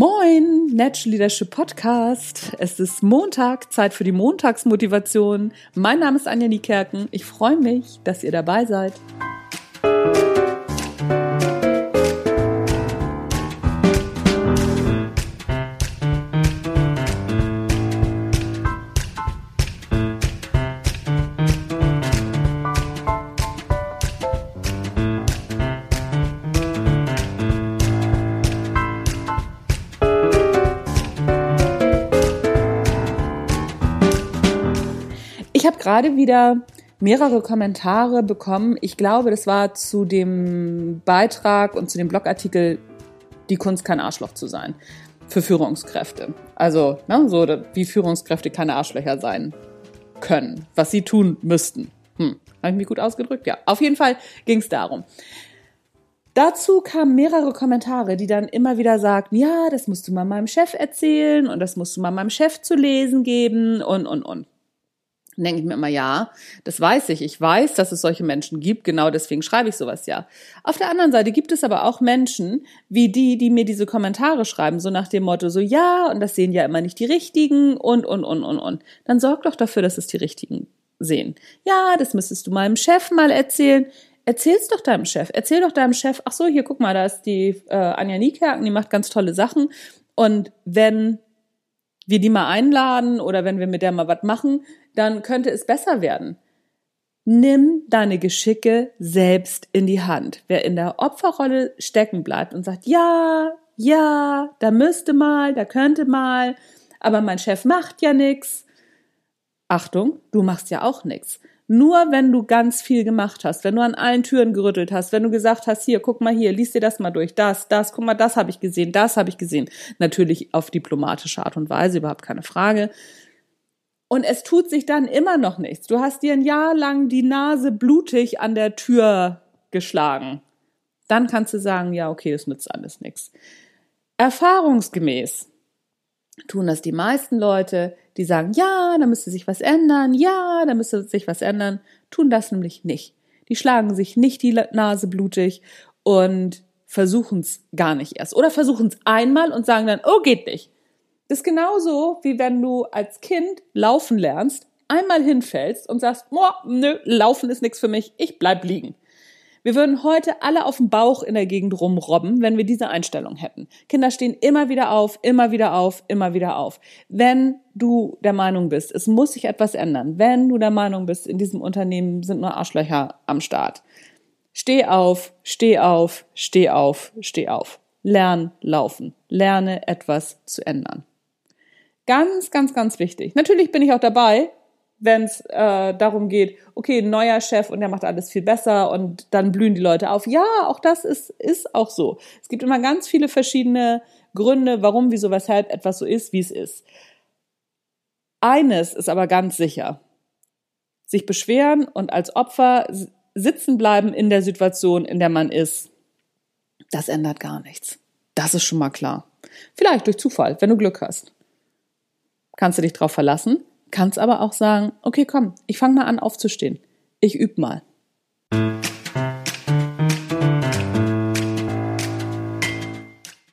Moin, Natural Leadership Podcast. Es ist Montag, Zeit für die Montagsmotivation. Mein Name ist Anja Niekerken. Ich freue mich, dass ihr dabei seid. Ich habe gerade wieder mehrere Kommentare bekommen. Ich glaube, das war zu dem Beitrag und zu dem Blogartikel Die Kunst kein Arschloch zu sein für Führungskräfte. Also, ne, so wie Führungskräfte keine Arschlöcher sein können, was sie tun müssten. Hm, habe ich mich gut ausgedrückt? Ja, auf jeden Fall ging es darum. Dazu kamen mehrere Kommentare, die dann immer wieder sagten, ja, das musst du mal meinem Chef erzählen und das musst du mal meinem Chef zu lesen geben und, und, und. Denke ich mir immer, ja, das weiß ich. Ich weiß, dass es solche Menschen gibt. Genau deswegen schreibe ich sowas ja. Auf der anderen Seite gibt es aber auch Menschen wie die, die mir diese Kommentare schreiben, so nach dem Motto, so ja, und das sehen ja immer nicht die Richtigen und, und, und, und, und. Dann sorg doch dafür, dass es die Richtigen sehen. Ja, das müsstest du meinem Chef mal erzählen. Erzähl's doch deinem Chef. Erzähl doch deinem Chef, ach so, hier, guck mal, da ist die äh, Anja Niekerken, die macht ganz tolle Sachen. Und wenn wir die mal einladen oder wenn wir mit der mal was machen, dann könnte es besser werden. Nimm deine Geschicke selbst in die Hand. Wer in der Opferrolle stecken bleibt und sagt, ja, ja, da müsste mal, da könnte mal, aber mein Chef macht ja nix. Achtung, du machst ja auch nix. Nur wenn du ganz viel gemacht hast, wenn du an allen Türen gerüttelt hast, wenn du gesagt hast, hier, guck mal hier, lies dir das mal durch, das, das, guck mal, das habe ich gesehen, das habe ich gesehen. Natürlich auf diplomatische Art und Weise, überhaupt keine Frage. Und es tut sich dann immer noch nichts. Du hast dir ein Jahr lang die Nase blutig an der Tür geschlagen. Dann kannst du sagen, ja, okay, das nützt alles nichts. Erfahrungsgemäß tun das die meisten Leute, die sagen, ja, da müsste sich was ändern, ja, da müsste sich was ändern, tun das nämlich nicht. Die schlagen sich nicht die Nase blutig und versuchen es gar nicht erst. Oder versuchen es einmal und sagen dann, oh, geht nicht. Das ist genauso, wie wenn du als Kind laufen lernst, einmal hinfällst und sagst, boah, nö, laufen ist nichts für mich, ich bleib liegen. Wir würden heute alle auf dem Bauch in der Gegend rumrobben, wenn wir diese Einstellung hätten. Kinder stehen immer wieder auf, immer wieder auf, immer wieder auf. Wenn du der Meinung bist, es muss sich etwas ändern, wenn du der Meinung bist, in diesem Unternehmen sind nur Arschlöcher am Start, steh auf, steh auf, steh auf, steh auf. Lern laufen. Lerne etwas zu ändern. Ganz, ganz, ganz wichtig. Natürlich bin ich auch dabei, wenn es äh, darum geht, okay, neuer Chef und der macht alles viel besser und dann blühen die Leute auf. Ja, auch das ist, ist auch so. Es gibt immer ganz viele verschiedene Gründe, warum, wieso, weshalb etwas so ist, wie es ist. Eines ist aber ganz sicher. Sich beschweren und als Opfer sitzen bleiben in der Situation, in der man ist, das ändert gar nichts. Das ist schon mal klar. Vielleicht durch Zufall, wenn du Glück hast kannst du dich drauf verlassen, kannst aber auch sagen, okay, komm, ich fange mal an aufzustehen. Ich übe mal.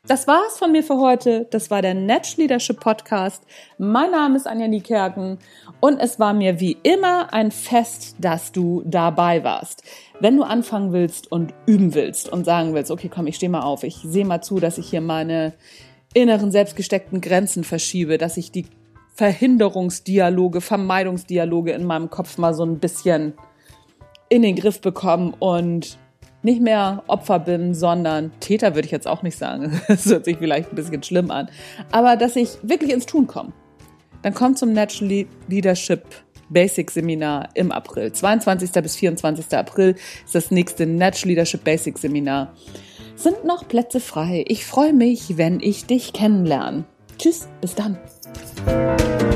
Das war's von mir für heute. Das war der Natural Leadership Podcast. Mein Name ist Anja Niekerken und es war mir wie immer ein Fest, dass du dabei warst. Wenn du anfangen willst und üben willst und sagen willst, okay, komm, ich stehe mal auf, ich sehe mal zu, dass ich hier meine inneren selbstgesteckten Grenzen verschiebe, dass ich die Verhinderungsdialoge, Vermeidungsdialoge in meinem Kopf mal so ein bisschen in den Griff bekommen und nicht mehr Opfer bin, sondern Täter würde ich jetzt auch nicht sagen. Das hört sich vielleicht ein bisschen schlimm an. Aber dass ich wirklich ins Tun komme. Dann kommt zum Natural Leadership Basic Seminar im April. 22. bis 24. April ist das nächste Natural Leadership Basic Seminar. Sind noch Plätze frei. Ich freue mich, wenn ich dich kennenlerne. Tschüss, bis dann. you